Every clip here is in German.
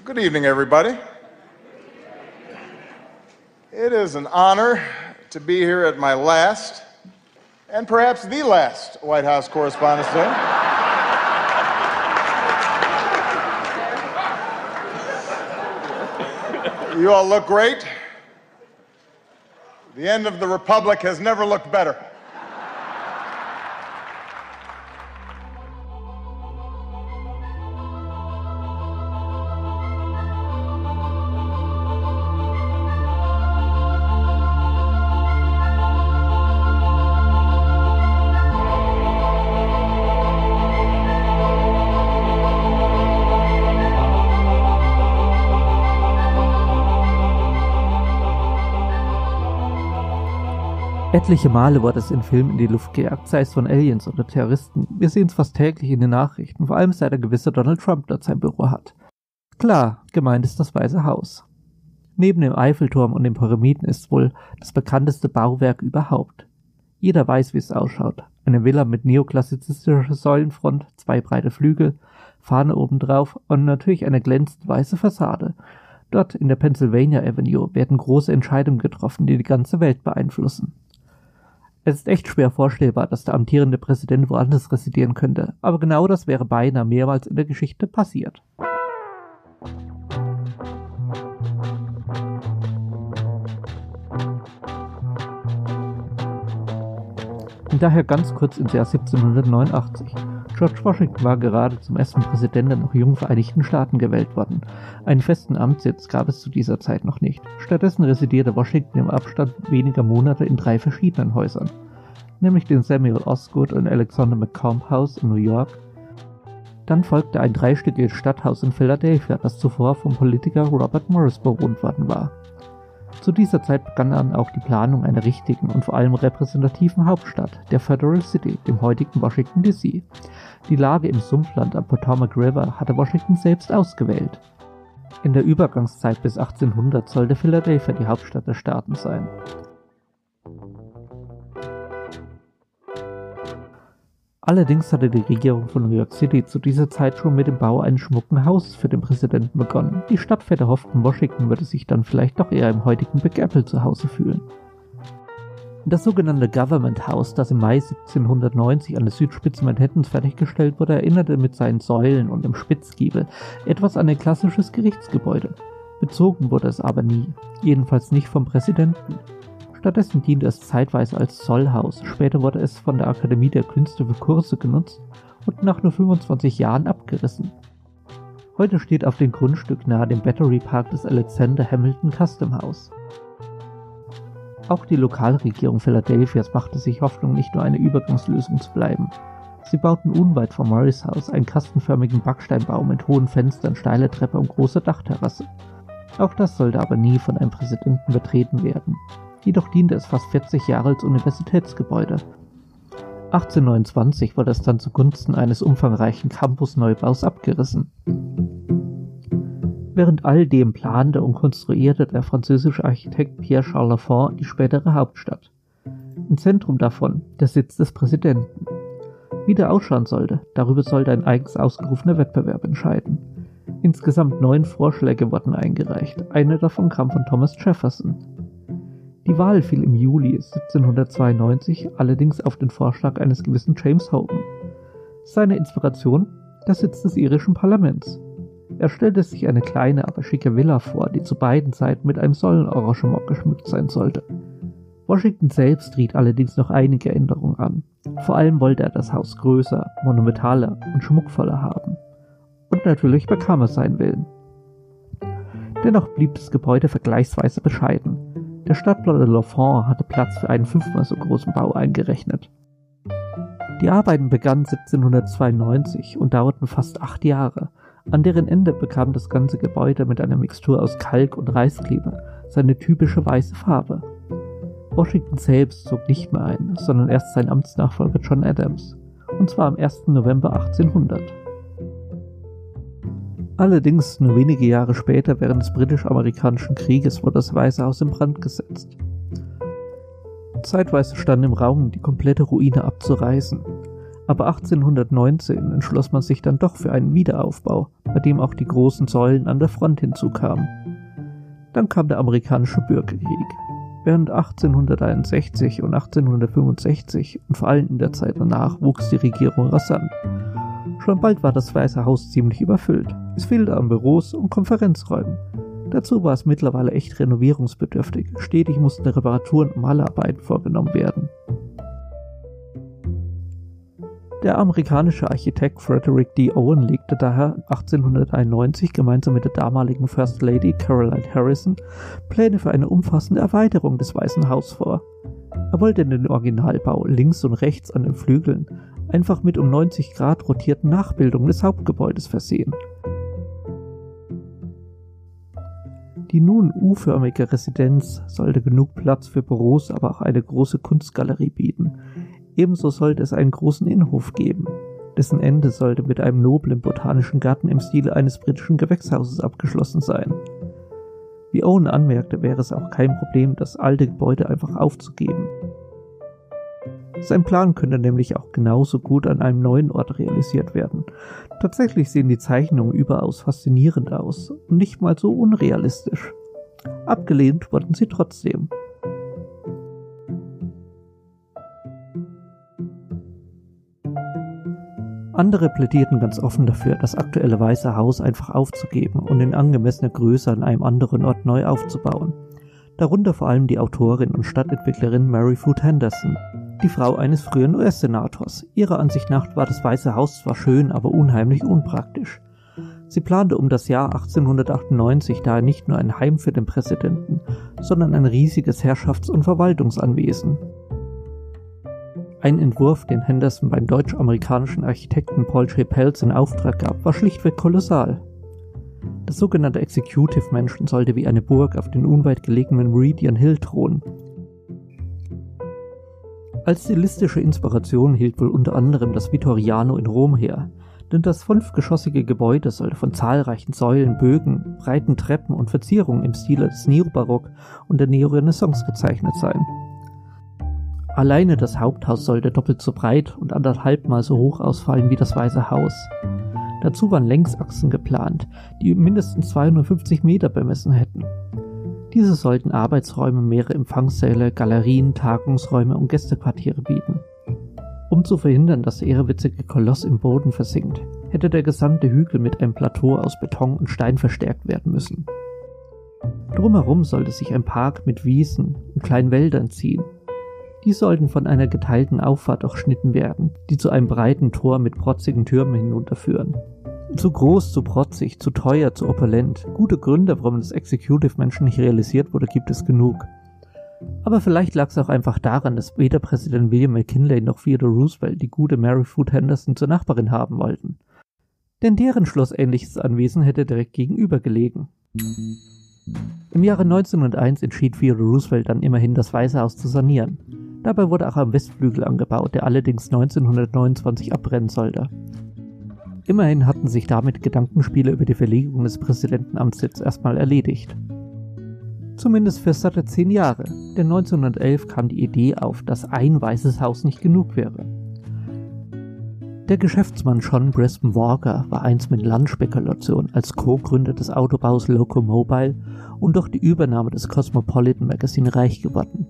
Good evening, everybody. It is an honor to be here at my last, and perhaps the last, White House Correspondents' Day. You all look great. The end of the Republic has never looked better. Etliche Male wurde es in Filmen in die Luft gejagt, sei es von Aliens oder Terroristen. Wir sehen es fast täglich in den Nachrichten, vor allem seit der gewisse Donald Trump dort sein Büro hat. Klar, gemeint ist das Weiße Haus. Neben dem Eiffelturm und den Pyramiden ist wohl das bekannteste Bauwerk überhaupt. Jeder weiß, wie es ausschaut. Eine Villa mit neoklassizistischer Säulenfront, zwei breite Flügel, Fahne obendrauf und natürlich eine glänzend weiße Fassade. Dort in der Pennsylvania Avenue werden große Entscheidungen getroffen, die die ganze Welt beeinflussen. Es ist echt schwer vorstellbar, dass der amtierende Präsident woanders residieren könnte, aber genau das wäre beinahe mehrmals in der Geschichte passiert. Und daher ganz kurz ins Jahr 1789. George Washington war gerade zum ersten Präsident der noch jungen Vereinigten Staaten gewählt worden. Einen festen Amtssitz gab es zu dieser Zeit noch nicht. Stattdessen residierte Washington im Abstand weniger Monate in drei verschiedenen Häusern, nämlich den Samuel Osgood und Alexander McComb House in New York. Dann folgte ein dreistöckiges Stadthaus in Philadelphia, das zuvor vom Politiker Robert Morris bewohnt worden war. Zu dieser Zeit begann dann auch die Planung einer richtigen und vor allem repräsentativen Hauptstadt, der Federal City, dem heutigen Washington DC. Die Lage im Sumpfland am Potomac River hatte Washington selbst ausgewählt. In der Übergangszeit bis 1800 sollte Philadelphia die Hauptstadt der Staaten sein. Allerdings hatte die Regierung von New York City zu dieser Zeit schon mit dem Bau eines schmucken Hauses für den Präsidenten begonnen. Die Stadtväter hofften, Washington würde sich dann vielleicht doch eher im heutigen Big Apple zu Hause fühlen. Das sogenannte Government House, das im Mai 1790 an der Südspitze Manhattans fertiggestellt wurde, erinnerte mit seinen Säulen und dem Spitzgiebel etwas an ein klassisches Gerichtsgebäude. Bezogen wurde es aber nie, jedenfalls nicht vom Präsidenten. Stattdessen diente es zeitweise als Zollhaus, später wurde es von der Akademie der Künste für Kurse genutzt und nach nur 25 Jahren abgerissen. Heute steht auf dem Grundstück nahe dem Battery Park des Alexander Hamilton Custom House. Auch die Lokalregierung Philadelphias machte sich Hoffnung, nicht nur eine Übergangslösung zu bleiben. Sie bauten unweit vom Morris House einen kastenförmigen Backsteinbau mit hohen Fenstern, steile Treppe und großer Dachterrasse. Auch das sollte aber nie von einem Präsidenten betreten werden. Jedoch diente es fast 40 Jahre als Universitätsgebäude. 1829 wurde es dann zugunsten eines umfangreichen Campusneubaus abgerissen. Während all dem plante und konstruierte der französische Architekt Pierre Charles Lafont die spätere Hauptstadt. Im Zentrum davon der Sitz des Präsidenten. Wie der ausschauen sollte, darüber sollte ein eigens ausgerufener Wettbewerb entscheiden. Insgesamt neun Vorschläge wurden eingereicht, einer davon kam von Thomas Jefferson. Die Wahl fiel im Juli 1792 allerdings auf den Vorschlag eines gewissen James Hogan. Seine Inspiration? Der Sitz des irischen Parlaments. Er stellte sich eine kleine, aber schicke Villa vor, die zu beiden Seiten mit einem Säulenarrangement geschmückt sein sollte. Washington selbst riet allerdings noch einige Änderungen an. Vor allem wollte er das Haus größer, monumentaler und schmuckvoller haben. Und natürlich bekam er seinen Willen. Dennoch blieb das Gebäude vergleichsweise bescheiden. Der Stadtplan de L'Enfant hatte Platz für einen fünfmal so großen Bau eingerechnet. Die Arbeiten begannen 1792 und dauerten fast acht Jahre. An deren Ende bekam das ganze Gebäude mit einer Mixtur aus Kalk und Reiskleber seine typische weiße Farbe. Washington selbst zog nicht mehr ein, sondern erst sein Amtsnachfolger John Adams, und zwar am 1. November 1800. Allerdings nur wenige Jahre später, während des britisch-amerikanischen Krieges, wurde das Weiße Haus in Brand gesetzt. Zeitweise stand im Raum, die komplette Ruine abzureißen. Aber 1819 entschloss man sich dann doch für einen Wiederaufbau bei dem auch die großen Säulen an der Front hinzukamen. Dann kam der amerikanische Bürgerkrieg. Während 1861 und 1865 und vor allem in der Zeit danach wuchs die Regierung rasant. Schon bald war das Weiße Haus ziemlich überfüllt. Es fehlte an Büros und Konferenzräumen. Dazu war es mittlerweile echt renovierungsbedürftig. Stetig mussten Reparaturen und Malerarbeiten vorgenommen werden. Der amerikanische Architekt Frederick D. Owen legte daher 1891 gemeinsam mit der damaligen First Lady Caroline Harrison Pläne für eine umfassende Erweiterung des Weißen Hauses vor. Er wollte den Originalbau links und rechts an den Flügeln einfach mit um 90 Grad rotierten Nachbildungen des Hauptgebäudes versehen. Die nun U-förmige Residenz sollte genug Platz für Büros, aber auch eine große Kunstgalerie bieten, Ebenso sollte es einen großen Innenhof geben, dessen Ende sollte mit einem noblen botanischen Garten im Stile eines britischen Gewächshauses abgeschlossen sein. Wie Owen anmerkte, wäre es auch kein Problem, das alte Gebäude einfach aufzugeben. Sein Plan könnte nämlich auch genauso gut an einem neuen Ort realisiert werden. Tatsächlich sehen die Zeichnungen überaus faszinierend aus und nicht mal so unrealistisch. Abgelehnt wurden sie trotzdem. Andere plädierten ganz offen dafür, das aktuelle Weiße Haus einfach aufzugeben und in angemessener Größe an einem anderen Ort neu aufzubauen. Darunter vor allem die Autorin und Stadtentwicklerin Mary Food Henderson, die Frau eines früheren US-Senators. Ihrer Ansicht nach war das Weiße Haus zwar schön, aber unheimlich unpraktisch. Sie plante um das Jahr 1898 daher nicht nur ein Heim für den Präsidenten, sondern ein riesiges Herrschafts- und Verwaltungsanwesen. Ein Entwurf, den Henderson beim deutsch-amerikanischen Architekten Paul J. Pelz in Auftrag gab, war schlichtweg kolossal. Das sogenannte Executive Mansion sollte wie eine Burg auf den unweit gelegenen Meridian Hill thronen. Als stilistische Inspiration hielt wohl unter anderem das Vittoriano in Rom her, denn das fünfgeschossige Gebäude sollte von zahlreichen Säulen, Bögen, breiten Treppen und Verzierungen im Stile des Neobarock und der Neorenaissance gezeichnet sein. Alleine das Haupthaus sollte doppelt so breit und anderthalbmal so hoch ausfallen wie das Weiße Haus. Dazu waren Längsachsen geplant, die mindestens 250 Meter bemessen hätten. Diese sollten Arbeitsräume, mehrere Empfangssäle, Galerien, Tagungsräume und Gästequartiere bieten. Um zu verhindern, dass der ehrwitzige Koloss im Boden versinkt, hätte der gesamte Hügel mit einem Plateau aus Beton und Stein verstärkt werden müssen. Drumherum sollte sich ein Park mit Wiesen und kleinen Wäldern ziehen, die sollten von einer geteilten Auffahrt durchschnitten werden, die zu einem breiten Tor mit protzigen Türmen hinunterführen. Zu groß, zu protzig, zu teuer, zu opulent. Gute Gründe, warum das Executive Mansion nicht realisiert wurde, gibt es genug. Aber vielleicht lag es auch einfach daran, dass weder Präsident William McKinley noch Theodore Roosevelt die gute Mary Food Henderson zur Nachbarin haben wollten. Denn deren schlossähnliches Anwesen hätte direkt gegenüber gelegen. Im Jahre 1901 entschied Theodore Roosevelt dann immerhin, das Weiße Haus zu sanieren. Dabei wurde auch am Westflügel angebaut, der allerdings 1929 abbrennen sollte. Immerhin hatten sich damit Gedankenspiele über die Verlegung des Präsidentenamtssitz erstmal erledigt. Zumindest für satte zehn Jahre, denn 1911 kam die Idee auf, dass ein weißes Haus nicht genug wäre. Der Geschäftsmann John Brisbane Walker war einst mit Landspekulation als Co-Gründer des Autobaus Locomobile und durch die Übernahme des Cosmopolitan Magazine reich geworden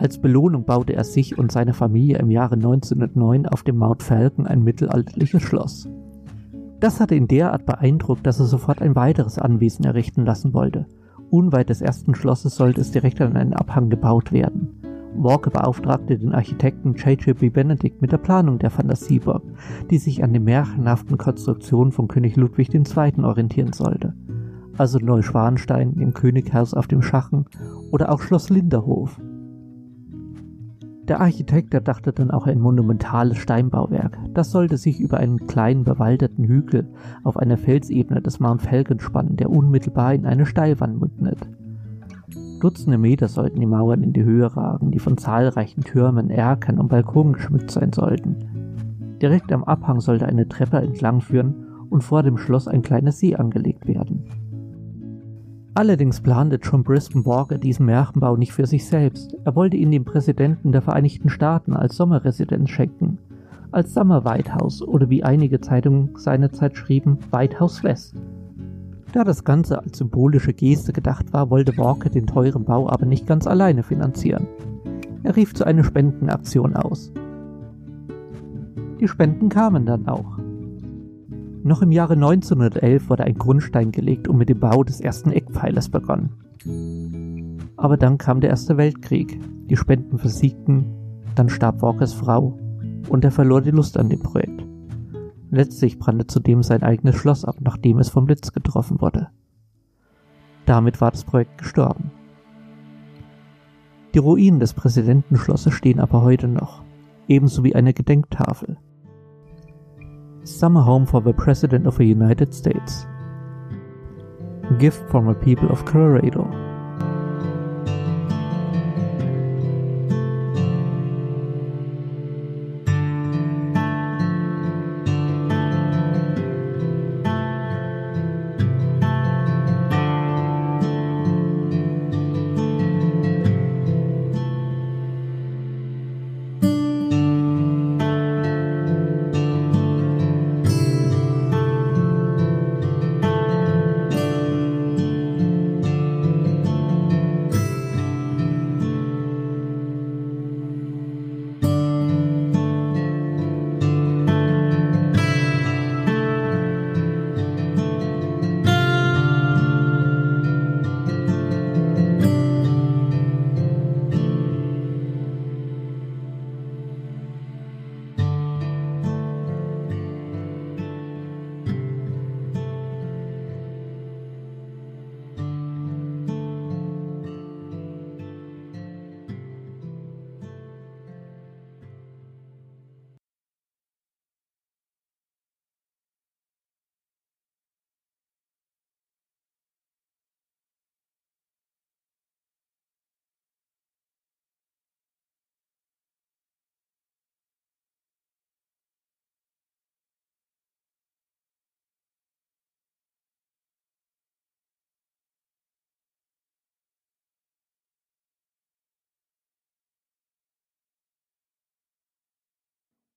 als Belohnung baute er sich und seine Familie im Jahre 1909 auf dem Mount Falcon ein mittelalterliches Schloss. Das hatte ihn derart beeindruckt, dass er sofort ein weiteres Anwesen errichten lassen wollte. Unweit des ersten Schlosses sollte es direkt an einen Abhang gebaut werden. Walker beauftragte den Architekten J.J.B. Benedict mit der Planung der Fantasieburg, die sich an den märchenhaften Konstruktionen von König Ludwig II. orientieren sollte. Also Neuschwanstein im Könighaus auf dem Schachen oder auch Schloss Linderhof. Der Architekt erdachte dann auch ein monumentales Steinbauwerk. Das sollte sich über einen kleinen bewaldeten Hügel auf einer Felsebene des Mount Falcon spannen, der unmittelbar in eine Steilwand mündet. Dutzende Meter sollten die Mauern in die Höhe ragen, die von zahlreichen Türmen, Erkern und Balkonen geschmückt sein sollten. Direkt am Abhang sollte eine Treppe entlang führen und vor dem Schloss ein kleiner See angelegt werden. Allerdings plante John Brisbane Walker diesen Märchenbau nicht für sich selbst. Er wollte ihn dem Präsidenten der Vereinigten Staaten als Sommerresidenz schenken. als Summer White House oder wie einige Zeitungen seinerzeit schrieben, White House West. Da das Ganze als symbolische Geste gedacht war, wollte Walker den teuren Bau aber nicht ganz alleine finanzieren. Er rief zu einer Spendenaktion aus. Die Spenden kamen dann auch. Noch im Jahre 1911 wurde ein Grundstein gelegt und mit dem Bau des ersten Eckpfeilers begonnen. Aber dann kam der Erste Weltkrieg, die Spenden versiegten, dann starb Walkers Frau und er verlor die Lust an dem Projekt. Letztlich brannte zudem sein eigenes Schloss ab, nachdem es vom Blitz getroffen wurde. Damit war das Projekt gestorben. Die Ruinen des Präsidentenschlosses stehen aber heute noch, ebenso wie eine Gedenktafel. Summer Home for the President of the United States. Gift from the people of Colorado.